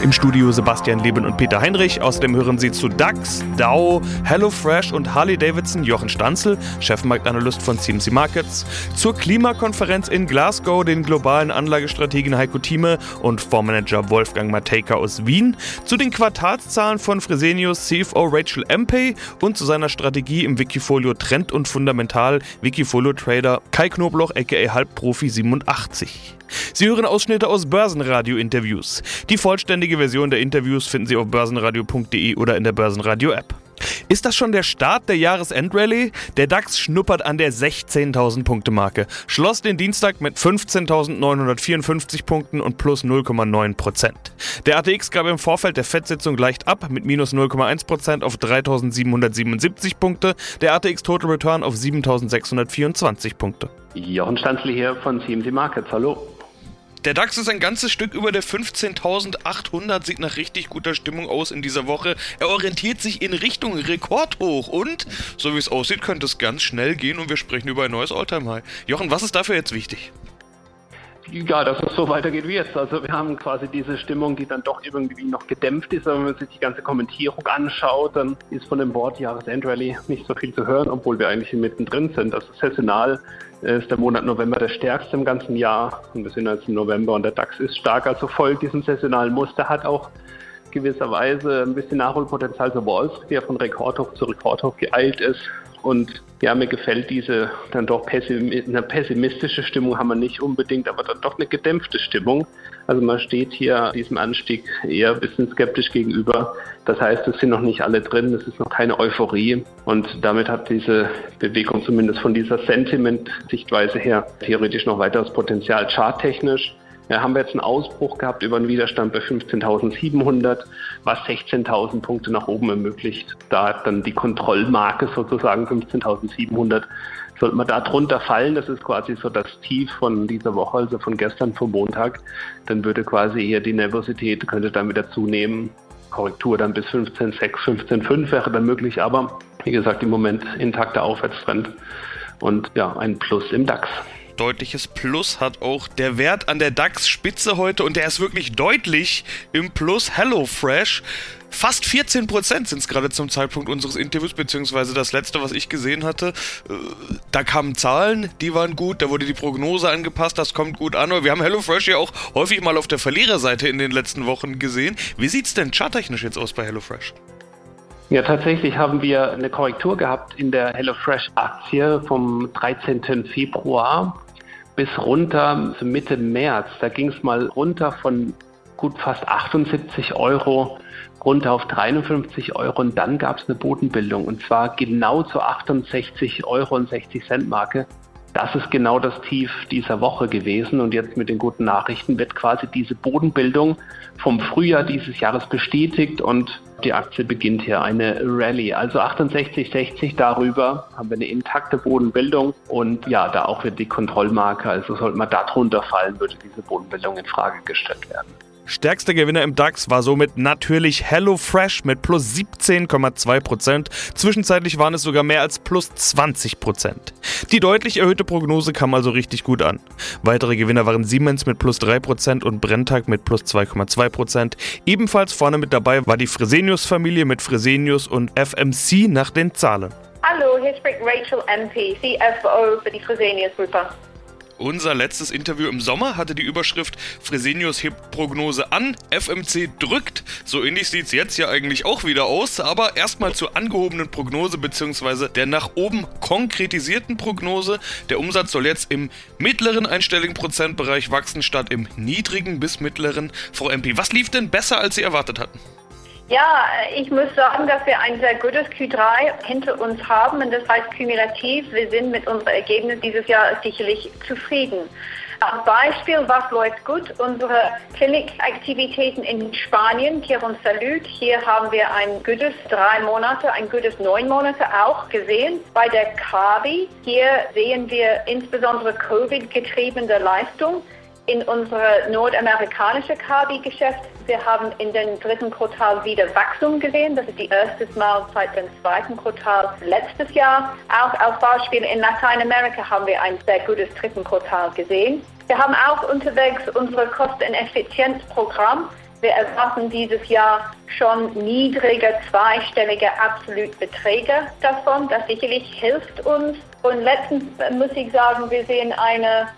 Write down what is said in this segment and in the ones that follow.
Im Studio Sebastian Leben und Peter Heinrich. Außerdem hören Sie zu DAX, Dow, HelloFresh und Harley Davidson Jochen Stanzel, Chefmarktanalyst von CMC Markets, zur Klimakonferenz in Glasgow den globalen Anlagestrategen Heiko Thieme und Fondsmanager Wolfgang Matejka aus Wien, zu den Quartalszahlen von Fresenius CFO Rachel Empey und zu seiner Strategie im Wikifolio Trend und Fundamental Wikifolio Trader Kai Knobloch aka Halbprofi 87. Sie hören Ausschnitte aus Börsenradio-Interviews. Die vollständige Version der Interviews finden Sie auf börsenradio.de oder in der Börsenradio-App. Ist das schon der Start der Jahresendrallye? Der DAX schnuppert an der 16.000 Punkte Marke, schloss den Dienstag mit 15.954 Punkten und plus 0,9 Prozent. Der ATX gab im Vorfeld der FED-Sitzung leicht ab mit minus 0,1 Prozent auf 3.777 Punkte, der ATX Total Return auf 7.624 Punkte. Jochen Stanzli hier von CMC Markets, hallo. Der DAX ist ein ganzes Stück über der 15.800, sieht nach richtig guter Stimmung aus in dieser Woche. Er orientiert sich in Richtung Rekordhoch und, so wie es aussieht, könnte es ganz schnell gehen und wir sprechen über ein neues Alltime-High. Jochen, was ist dafür jetzt wichtig? Ja, dass es so weitergeht wie jetzt. Also wir haben quasi diese Stimmung, die dann doch irgendwie noch gedämpft ist. Aber wenn man sich die ganze Kommentierung anschaut, dann ist von dem Wort Jahresendrallye nicht so viel zu hören, obwohl wir eigentlich mittendrin sind. Also saisonal ist der Monat November der stärkste im ganzen Jahr und wir sind jetzt im November und der DAX ist stark, also folgt diesem saisonalen Muster, hat auch gewisserweise ein bisschen Nachholpotenzial so Wall Street, der von Rekordhoch zu Rekordhoch geeilt ist. Und ja, mir gefällt diese dann doch eine pessimistische Stimmung haben wir nicht unbedingt, aber dann doch eine gedämpfte Stimmung. Also man steht hier diesem Anstieg eher ein bisschen skeptisch gegenüber. Das heißt, es sind noch nicht alle drin, es ist noch keine Euphorie und damit hat diese Bewegung zumindest von dieser Sentiment-Sichtweise her theoretisch noch weiteres Potenzial charttechnisch. Ja, haben wir jetzt einen Ausbruch gehabt über einen Widerstand bei 15.700, was 16.000 Punkte nach oben ermöglicht. Da hat dann die Kontrollmarke sozusagen 15.700. Sollte man da drunter fallen, das ist quasi so das Tief von dieser Woche, also von gestern, vom Montag, dann würde quasi eher die Nervosität, könnte dann wieder zunehmen. Korrektur dann bis 15,6, 15,5 wäre dann möglich, aber wie gesagt, im Moment intakter Aufwärtstrend und ja, ein Plus im DAX deutliches Plus hat auch der Wert an der DAX-Spitze heute und der ist wirklich deutlich im Plus. HelloFresh. Fast 14% sind es gerade zum Zeitpunkt unseres Interviews, beziehungsweise das letzte, was ich gesehen hatte. Äh, da kamen Zahlen, die waren gut, da wurde die Prognose angepasst, das kommt gut an. Wir haben HelloFresh ja auch häufig mal auf der Verliererseite in den letzten Wochen gesehen. Wie sieht es denn charttechnisch jetzt aus bei HelloFresh? Ja, tatsächlich haben wir eine Korrektur gehabt in der HelloFresh-Aktie vom 13. Februar bis runter Mitte März. Da ging es mal runter von gut fast 78 Euro runter auf 53 Euro und dann gab es eine Bodenbildung und zwar genau zur 68 Euro und 60 Cent Marke. Das ist genau das Tief dieser Woche gewesen und jetzt mit den guten Nachrichten wird quasi diese Bodenbildung vom Frühjahr dieses Jahres bestätigt und die Aktie beginnt hier eine Rallye. Also 68,60 darüber haben wir eine intakte Bodenbildung und ja, da auch wird die Kontrollmarke, also sollte man da drunter fallen, würde diese Bodenbildung in Frage gestellt werden. Stärkster Gewinner im DAX war somit natürlich HelloFresh mit plus 17,2%. Zwischenzeitlich waren es sogar mehr als plus 20%. Die deutlich erhöhte Prognose kam also richtig gut an. Weitere Gewinner waren Siemens mit plus 3% und Brenntag mit plus 2,2%. Ebenfalls vorne mit dabei war die Fresenius-Familie mit Fresenius und FMC nach den Zahlen. Hallo, hier spricht Rachel MP, CFO für die Fresenius-Gruppe. Unser letztes Interview im Sommer hatte die Überschrift Fresenius hebt Prognose an, FMC drückt. So ähnlich sieht es jetzt ja eigentlich auch wieder aus, aber erstmal zur angehobenen Prognose bzw. der nach oben konkretisierten Prognose. Der Umsatz soll jetzt im mittleren einstelligen Prozentbereich wachsen statt im niedrigen bis mittleren. Frau MP, was lief denn besser, als Sie erwartet hatten? Ja, ich muss sagen, dass wir ein sehr gutes Q3 hinter uns haben und das heißt kumulativ, wir sind mit unserem Ergebnis dieses Jahr sicherlich zufrieden. Als Beispiel, was läuft gut? Unsere Klinikaktivitäten in Spanien, und Salut. Hier haben wir ein gutes drei Monate, ein gutes neun Monate auch gesehen. Bei der Kabi, hier sehen wir insbesondere Covid-getriebene Leistung. In unser nordamerikanisches Kabi-Geschäft. Wir haben in den dritten Quartal wieder Wachstum gesehen. Das ist die erste Mal seit dem zweiten Quartal letztes Jahr. Auch als Beispiel in Lateinamerika haben wir ein sehr gutes dritten Quartal gesehen. Wir haben auch unterwegs unser Kosteneffizienzprogramm. Wir erwarten dieses Jahr schon niedrige zweistellige Absolutbeträge davon. Das sicherlich hilft uns. Und letztens muss ich sagen, wir sehen eine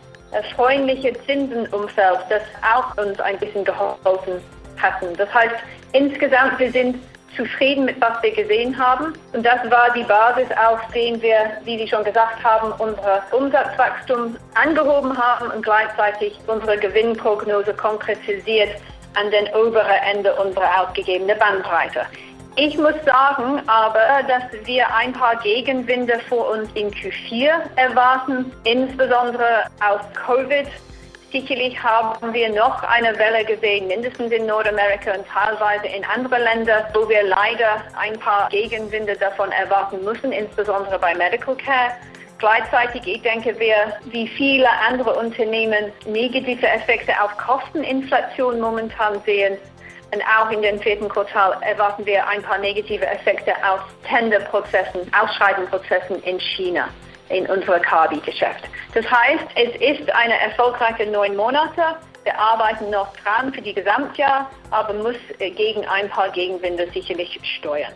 freundliche Zinsenumfeld, das auch uns ein bisschen geholfen hat. Das heißt, insgesamt, wir sind zufrieden mit was wir gesehen haben. Und das war die Basis, auf den wir, wie Sie schon gesagt haben, unser Umsatzwachstum angehoben haben und gleichzeitig unsere Gewinnprognose konkretisiert an den oberen Ende unserer ausgegebenen Bandbreite. Ich muss sagen aber, dass wir ein paar Gegenwinde vor uns in Q4 erwarten, insbesondere aus Covid. Sicherlich haben wir noch eine Welle gesehen, mindestens in Nordamerika und teilweise in anderen Ländern, wo wir leider ein paar Gegenwinde davon erwarten müssen, insbesondere bei Medical Care. Gleichzeitig, ich denke, wir, wie viele andere Unternehmen, negative Effekte auf Kosteninflation momentan sehen. Und auch in den vierten Quartal erwarten wir ein paar negative Effekte aus Tenderprozessen, Ausschreibenprozessen in China in unserem Kabi-Geschäft. Das heißt, es ist eine erfolgreiche neun Monate. Wir arbeiten noch dran für die Gesamtjahr, aber muss gegen ein paar Gegenwinde sicherlich steuern.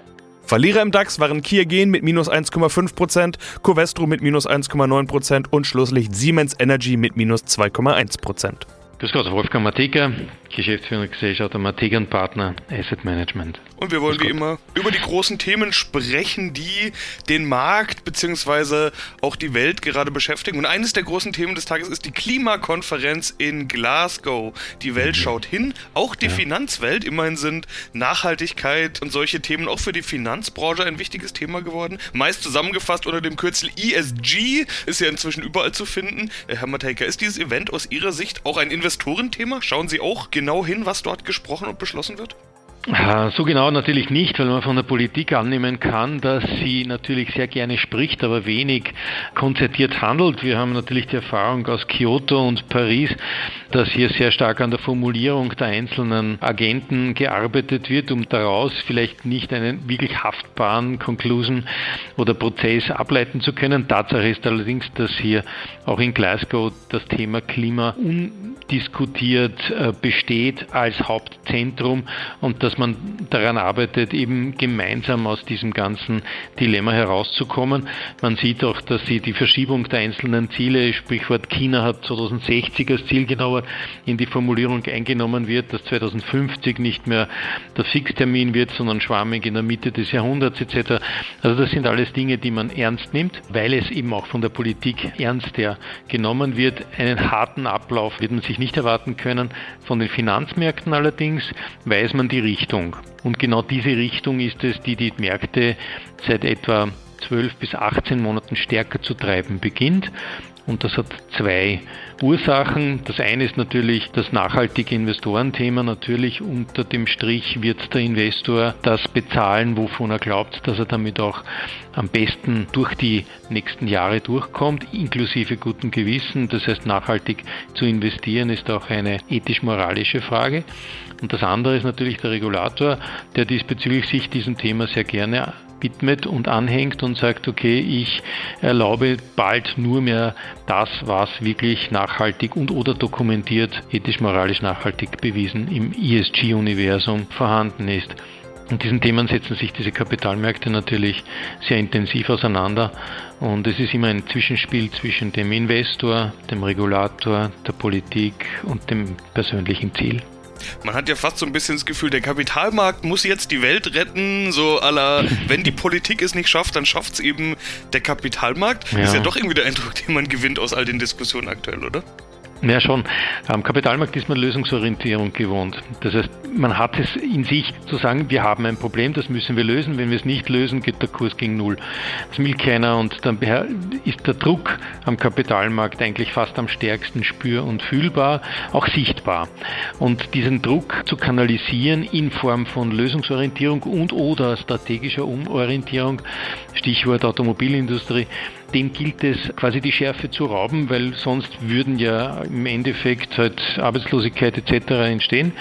Verlierer im DAX waren Kia Gen mit minus 1,5%, Covestro mit minus 1,9% und Schlusslicht Siemens Energy mit minus 2,1%. Grüß Gott, Wolfgang Mateka, Geschäftsführer Gesellschaft Mateka Partner Asset Management. Und wir wollen wie immer über die großen Themen sprechen, die den Markt bzw. auch die Welt gerade beschäftigen. Und eines der großen Themen des Tages ist die Klimakonferenz in Glasgow. Die Welt mhm. schaut hin, auch die ja. Finanzwelt. Immerhin sind Nachhaltigkeit und solche Themen auch für die Finanzbranche ein wichtiges Thema geworden. Meist zusammengefasst unter dem Kürzel ESG, ist ja inzwischen überall zu finden. Herr Matejka, ist dieses Event aus Ihrer Sicht auch ein Investorenthema? Schauen Sie auch genau hin, was dort gesprochen und beschlossen wird? So genau natürlich nicht, weil man von der Politik annehmen kann, dass sie natürlich sehr gerne spricht, aber wenig konzertiert handelt. Wir haben natürlich die Erfahrung aus Kyoto und Paris, dass hier sehr stark an der Formulierung der einzelnen Agenten gearbeitet wird, um daraus vielleicht nicht einen wirklich haftbaren Conclusion oder Prozess ableiten zu können. Tatsache ist allerdings, dass hier auch in Glasgow das Thema Klima undiskutiert äh, besteht als Hauptzentrum und dass man daran arbeitet, eben gemeinsam aus diesem ganzen Dilemma herauszukommen. Man sieht auch, dass sie die Verschiebung der einzelnen Ziele, Sprichwort China hat 2060 als Ziel genauer in die Formulierung eingenommen wird, dass 2050 nicht mehr der Fixtermin wird, sondern schwammig in der Mitte des Jahrhunderts etc. Also das sind alles Dinge, die man ernst nimmt, weil es eben auch von der Politik ernst ja genommen wird. Einen harten Ablauf wird man sich nicht erwarten können. Von den Finanzmärkten allerdings weiß man die Richtung. Und genau diese Richtung ist es, die die Märkte seit etwa 12 bis 18 Monaten stärker zu treiben beginnt. Und das hat zwei Ursachen. Das eine ist natürlich das nachhaltige Investorenthema. Natürlich unter dem Strich wird der Investor das bezahlen, wovon er glaubt, dass er damit auch am besten durch die nächsten Jahre durchkommt, inklusive gutem Gewissen. Das heißt, nachhaltig zu investieren ist auch eine ethisch-moralische Frage. Und das andere ist natürlich der Regulator, der diesbezüglich sich diesem Thema sehr gerne widmet und anhängt und sagt, okay, ich erlaube bald nur mehr das, was wirklich nachhaltig und oder dokumentiert, ethisch-moralisch nachhaltig bewiesen im ESG-Universum vorhanden ist. Und diesen Themen setzen sich diese Kapitalmärkte natürlich sehr intensiv auseinander. Und es ist immer ein Zwischenspiel zwischen dem Investor, dem Regulator, der Politik und dem persönlichen Ziel. Man hat ja fast so ein bisschen das Gefühl, der Kapitalmarkt muss jetzt die Welt retten, so aller, wenn die Politik es nicht schafft, dann schafft es eben der Kapitalmarkt. Ja. Ist ja doch irgendwie der Eindruck, den man gewinnt aus all den Diskussionen aktuell, oder? Ja, schon. Am Kapitalmarkt ist man Lösungsorientierung gewohnt. Das heißt, man hat es in sich zu sagen, wir haben ein Problem, das müssen wir lösen. Wenn wir es nicht lösen, geht der Kurs gegen Null. Das will keiner und dann ist der Druck am Kapitalmarkt eigentlich fast am stärksten spür- und fühlbar, auch sichtbar. Und diesen Druck zu kanalisieren in Form von Lösungsorientierung und oder strategischer Umorientierung, Stichwort Automobilindustrie, dem gilt es quasi die Schärfe zu rauben, weil sonst würden ja im Endeffekt halt Arbeitslosigkeit etc. entstehen.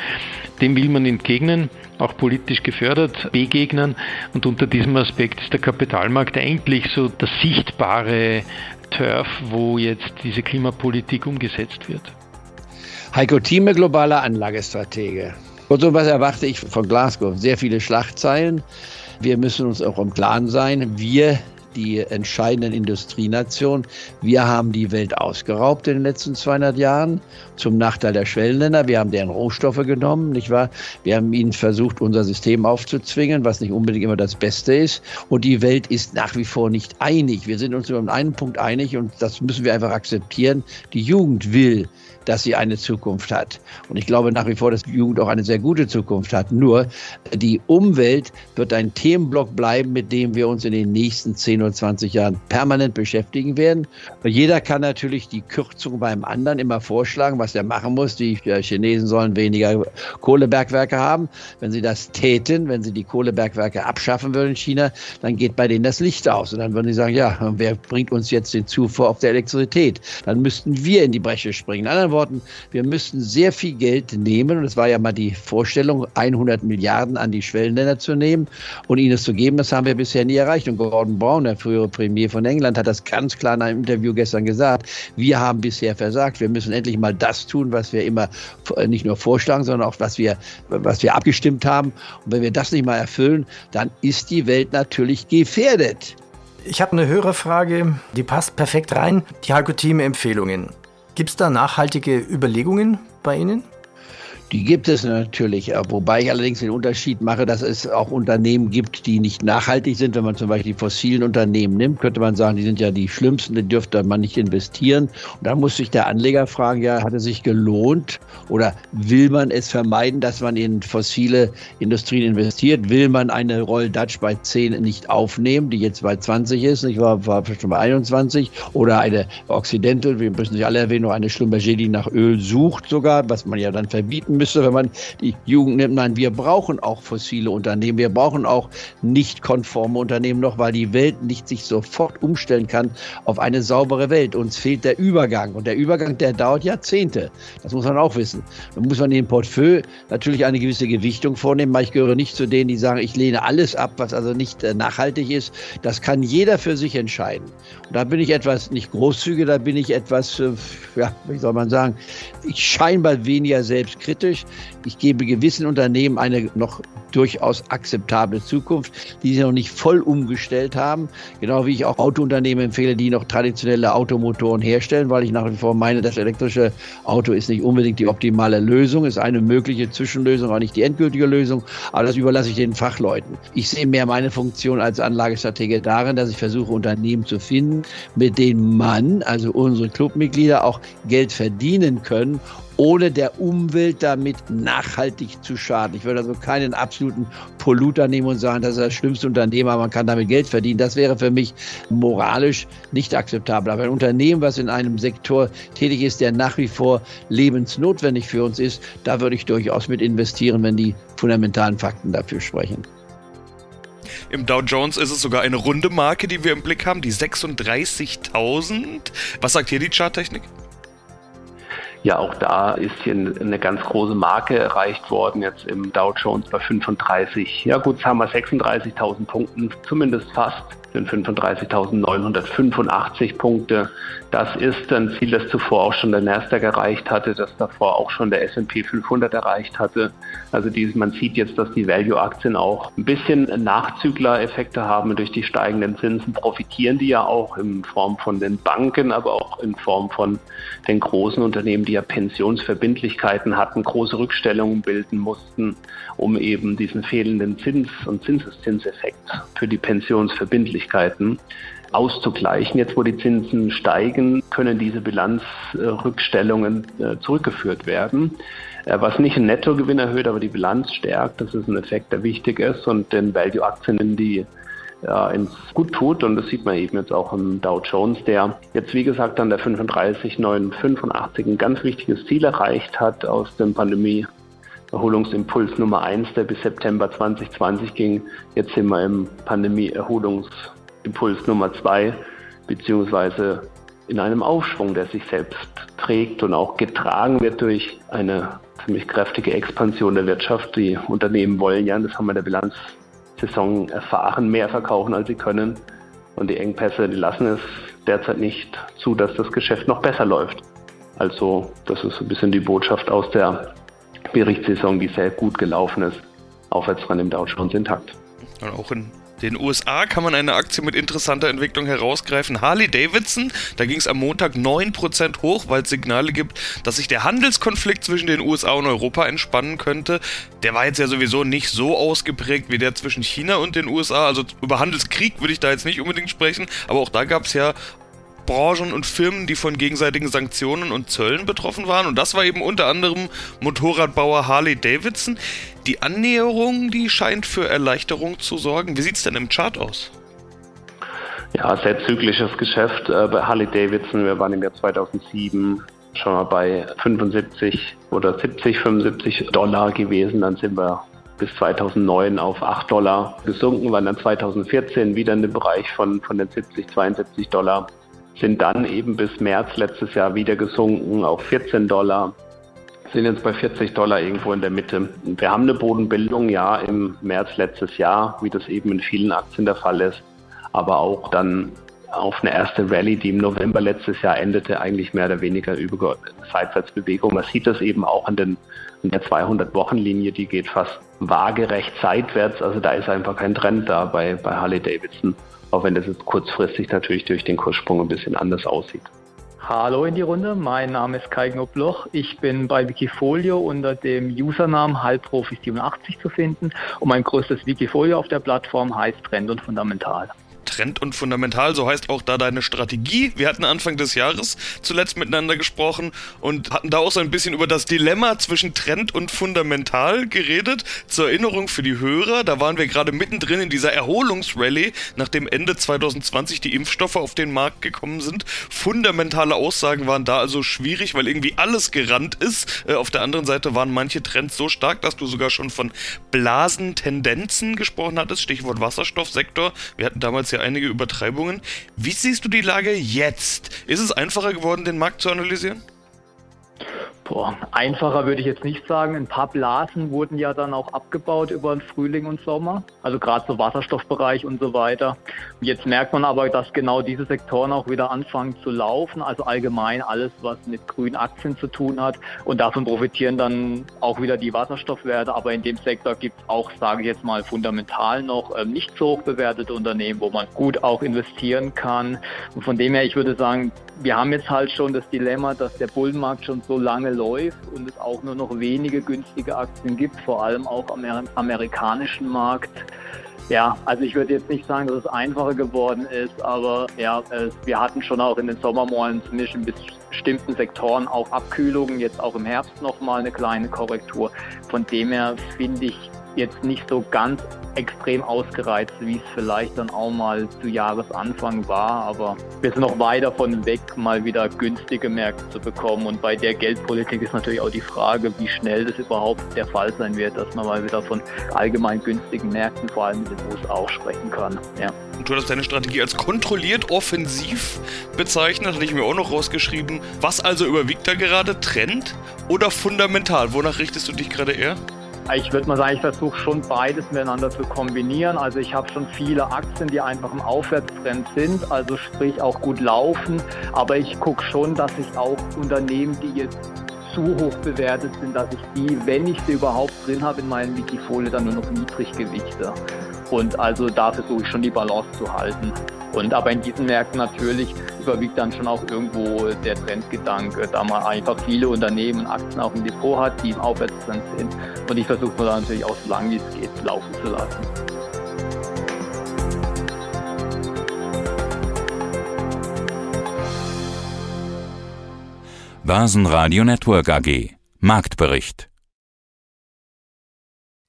Dem will man entgegnen, auch politisch gefördert, begegnen und unter diesem Aspekt ist der Kapitalmarkt eigentlich so das sichtbare Turf, wo jetzt diese Klimapolitik umgesetzt wird. Heiko Thieme, globaler Anlagestratege. Und so was erwarte ich von Glasgow? Sehr viele Schlagzeilen. Wir müssen uns auch im Klaren sein, wir die entscheidenden Industrienationen. Wir haben die Welt ausgeraubt in den letzten 200 Jahren zum Nachteil der Schwellenländer. Wir haben deren Rohstoffe genommen, nicht wahr? Wir haben ihnen versucht, unser System aufzuzwingen, was nicht unbedingt immer das Beste ist. Und die Welt ist nach wie vor nicht einig. Wir sind uns um einen Punkt einig und das müssen wir einfach akzeptieren. Die Jugend will dass sie eine Zukunft hat. Und ich glaube nach wie vor, dass die Jugend auch eine sehr gute Zukunft hat. Nur die Umwelt wird ein Themenblock bleiben, mit dem wir uns in den nächsten 10 oder 20 Jahren permanent beschäftigen werden. Jeder kann natürlich die Kürzung beim anderen immer vorschlagen, was er machen muss. Die Chinesen sollen weniger Kohlebergwerke haben. Wenn sie das täten, wenn sie die Kohlebergwerke abschaffen würden in China, dann geht bei denen das Licht aus. Und dann würden sie sagen, ja, wer bringt uns jetzt den Zufuhr auf der Elektrizität? Dann müssten wir in die Bresche springen. In anderen Worten, wir müssten sehr viel Geld nehmen, und es war ja mal die Vorstellung, 100 Milliarden an die Schwellenländer zu nehmen und ihnen es zu geben. Das haben wir bisher nie erreicht. Und Gordon Brown, der frühere Premier von England, hat das ganz klar in einem Interview gestern gesagt. Wir haben bisher versagt. Wir müssen endlich mal das tun, was wir immer nicht nur vorschlagen, sondern auch was wir, was wir abgestimmt haben. Und wenn wir das nicht mal erfüllen, dann ist die Welt natürlich gefährdet. Ich habe eine höhere Frage, die passt perfekt rein. Die Hago-Team-Empfehlungen. Gibt es da nachhaltige Überlegungen bei Ihnen? Die gibt es natürlich, wobei ich allerdings den Unterschied mache, dass es auch Unternehmen gibt, die nicht nachhaltig sind. Wenn man zum Beispiel die fossilen Unternehmen nimmt, könnte man sagen, die sind ja die schlimmsten, die dürfte man nicht investieren. Und dann muss sich der Anleger fragen, ja, hat es sich gelohnt oder will man es vermeiden, dass man in fossile Industrien investiert? Will man eine Roll Dutch bei 10 nicht aufnehmen, die jetzt bei 20 ist, ich war, war schon bei 21 oder eine Occidental, wir müssen sich alle erwähnen, noch eine Schlumberger, die nach Öl sucht sogar, was man ja dann verbieten müsste müsste, wenn man die Jugend nimmt. Nein, wir brauchen auch fossile Unternehmen. Wir brauchen auch nicht konforme Unternehmen noch, weil die Welt nicht sich sofort umstellen kann auf eine saubere Welt. Uns fehlt der Übergang. Und der Übergang, der dauert Jahrzehnte. Das muss man auch wissen. Dann muss man dem Portfolio natürlich eine gewisse Gewichtung vornehmen. Ich gehöre nicht zu denen, die sagen, ich lehne alles ab, was also nicht äh, nachhaltig ist. Das kann jeder für sich entscheiden. Und da bin ich etwas nicht großzügig, da bin ich etwas, äh, ja, wie soll man sagen, scheinbar weniger selbstkritisch realistisch. Ich gebe gewissen Unternehmen eine noch durchaus akzeptable Zukunft, die sie noch nicht voll umgestellt haben. Genau wie ich auch Autounternehmen empfehle, die noch traditionelle Automotoren herstellen, weil ich nach wie vor meine, das elektrische Auto ist nicht unbedingt die optimale Lösung, ist eine mögliche Zwischenlösung, auch nicht die endgültige Lösung. Aber das überlasse ich den Fachleuten. Ich sehe mehr meine Funktion als Anlagestratege darin, dass ich versuche, Unternehmen zu finden, mit denen man, also unsere Clubmitglieder, auch Geld verdienen können, ohne der Umwelt damit nachhaltig zu schaden. Ich würde also keinen absoluten Polluter nehmen und sagen, das ist das schlimmste Unternehmer, man kann damit Geld verdienen. Das wäre für mich moralisch nicht akzeptabel. Aber ein Unternehmen, was in einem Sektor tätig ist, der nach wie vor lebensnotwendig für uns ist, da würde ich durchaus mit investieren, wenn die fundamentalen Fakten dafür sprechen. Im Dow Jones ist es sogar eine runde Marke, die wir im Blick haben, die 36.000. Was sagt hier die Charttechnik? Ja, auch da ist hier eine ganz große Marke erreicht worden, jetzt im Dow Jones bei 35. Ja gut, jetzt haben wir 36.000 Punkten, zumindest fast sind 35.985 Punkte. Das ist ein Ziel, das zuvor auch schon der Nasdaq erreicht hatte, das davor auch schon der S&P 500 erreicht hatte. Also dieses, man sieht jetzt, dass die Value-Aktien auch ein bisschen Nachzügler-Effekte haben. Durch die steigenden Zinsen profitieren die ja auch in Form von den Banken, aber auch in Form von den großen Unternehmen, die ja Pensionsverbindlichkeiten hatten, große Rückstellungen bilden mussten, um eben diesen fehlenden Zins- und Zinseszinseffekt für die Pensionsverbindlichkeiten Möglichkeiten auszugleichen. Jetzt, wo die Zinsen steigen, können diese Bilanzrückstellungen äh, zurückgeführt werden. Äh, was nicht den Nettogewinn erhöht, aber die Bilanz stärkt. Das ist ein Effekt, der wichtig ist und den Value-Aktien die ja, ins gut tut. Und das sieht man eben jetzt auch im Dow Jones, der jetzt, wie gesagt, an der 35,985 ein ganz wichtiges Ziel erreicht hat aus dem Pandemie Erholungsimpuls Nummer 1, der bis September 2020 ging. Jetzt sind wir im Pandemie-Erholungsimpuls Nummer 2. beziehungsweise in einem Aufschwung, der sich selbst trägt und auch getragen wird durch eine ziemlich kräftige Expansion der Wirtschaft. Die Unternehmen wollen ja, das haben wir in der Bilanzsaison erfahren, mehr verkaufen, als sie können. Und die Engpässe, die lassen es derzeit nicht zu, dass das Geschäft noch besser läuft. Also das ist ein bisschen die Botschaft aus der Berichtssaison, die sehr gut gelaufen ist. Aufwärtstrend im Dow Jones intakt. Und auch in den USA kann man eine Aktie mit interessanter Entwicklung herausgreifen. Harley Davidson, da ging es am Montag 9% hoch, weil es Signale gibt, dass sich der Handelskonflikt zwischen den USA und Europa entspannen könnte. Der war jetzt ja sowieso nicht so ausgeprägt wie der zwischen China und den USA. Also über Handelskrieg würde ich da jetzt nicht unbedingt sprechen, aber auch da gab es ja Branchen und Firmen, die von gegenseitigen Sanktionen und Zöllen betroffen waren. Und das war eben unter anderem Motorradbauer Harley Davidson. Die Annäherung, die scheint für Erleichterung zu sorgen. Wie sieht es denn im Chart aus? Ja, sehr zyklisches Geschäft äh, bei Harley Davidson. Wir waren im Jahr 2007 schon mal bei 75 oder 70, 75 Dollar gewesen. Dann sind wir bis 2009 auf 8 Dollar gesunken, waren dann 2014 wieder in dem Bereich von, von den 70, 72 Dollar sind dann eben bis März letztes Jahr wieder gesunken auf 14 Dollar, sind jetzt bei 40 Dollar irgendwo in der Mitte. Wir haben eine Bodenbildung, ja, im März letztes Jahr, wie das eben in vielen Aktien der Fall ist, aber auch dann auf eine erste Rallye, die im November letztes Jahr endete, eigentlich mehr oder weniger über Seitwärtsbewegung. Man sieht das eben auch an, den, an der 200-Wochen-Linie, die geht fast waagerecht seitwärts. Also da ist einfach kein Trend da bei, bei Harley Davidson auch wenn das jetzt kurzfristig natürlich durch den Kurssprung ein bisschen anders aussieht. Hallo in die Runde, mein Name ist Kai Knobloch. Ich bin bei Wikifolio unter dem Usernamen Halbprofi87 zu finden und mein größtes Wikifolio auf der Plattform heißt Trend und Fundamental. Trend und fundamental, so heißt auch da deine Strategie. Wir hatten Anfang des Jahres zuletzt miteinander gesprochen und hatten da auch so ein bisschen über das Dilemma zwischen Trend und fundamental geredet. Zur Erinnerung für die Hörer, da waren wir gerade mittendrin in dieser Erholungsrallye, nachdem Ende 2020 die Impfstoffe auf den Markt gekommen sind. Fundamentale Aussagen waren da also schwierig, weil irgendwie alles gerannt ist. Äh, auf der anderen Seite waren manche Trends so stark, dass du sogar schon von Blasentendenzen gesprochen hattest, Stichwort Wasserstoffsektor. Wir hatten damals ja einige Übertreibungen. Wie siehst du die Lage jetzt? Ist es einfacher geworden, den Markt zu analysieren? Boah, einfacher würde ich jetzt nicht sagen. Ein paar Blasen wurden ja dann auch abgebaut über den Frühling und Sommer, also gerade so Wasserstoffbereich und so weiter. Und jetzt merkt man aber, dass genau diese Sektoren auch wieder anfangen zu laufen, also allgemein alles, was mit grünen Aktien zu tun hat. Und davon profitieren dann auch wieder die Wasserstoffwerte. Aber in dem Sektor gibt es auch, sage ich jetzt mal, fundamental noch ähm, nicht so hoch bewertete Unternehmen, wo man gut auch investieren kann. Und von dem her, ich würde sagen, wir haben jetzt halt schon das Dilemma, dass der Bullenmarkt schon so lange läuft und es auch nur noch wenige günstige Aktien gibt, vor allem auch am amerikanischen Markt. Ja, also ich würde jetzt nicht sagen, dass es einfacher geworden ist, aber ja, es, wir hatten schon auch in den Sommermonaten zumindest in bestimmten Sektoren auch Abkühlungen, jetzt auch im Herbst nochmal eine kleine Korrektur. Von dem her finde ich jetzt nicht so ganz extrem ausgereizt, wie es vielleicht dann auch mal zu Jahresanfang war. Aber wir sind noch weit davon weg, mal wieder günstige Märkte zu bekommen. Und bei der Geldpolitik ist natürlich auch die Frage, wie schnell das überhaupt der Fall sein wird, dass man mal wieder von allgemein günstigen Märkten, vor allem in den USA, auch sprechen kann. Ja. Und du hast deine Strategie als kontrolliert offensiv bezeichnet, hatte ich mir auch noch rausgeschrieben. Was also überwiegt da gerade? Trend oder fundamental? Wonach richtest du dich gerade eher? Ich würde mal sagen, ich versuche schon beides miteinander zu kombinieren. Also ich habe schon viele Aktien, die einfach im Aufwärtstrend sind, also sprich auch gut laufen. Aber ich gucke schon, dass ich auch Unternehmen, die jetzt zu hoch bewertet sind, dass ich die, wenn ich sie überhaupt drin habe in meinen Wikifolie, dann nur noch niedrig gewichte. Und also da versuche ich schon die Balance zu halten. Und aber in diesen Märkten natürlich überwiegt dann schon auch irgendwo der Trendgedanke, da man einfach viele Unternehmen und Aktien auch im Depot hat, die im Aufwärtstrend sind. Und ich versuche dann natürlich auch so lange wie es geht laufen zu lassen. Börsenradio Network AG Marktbericht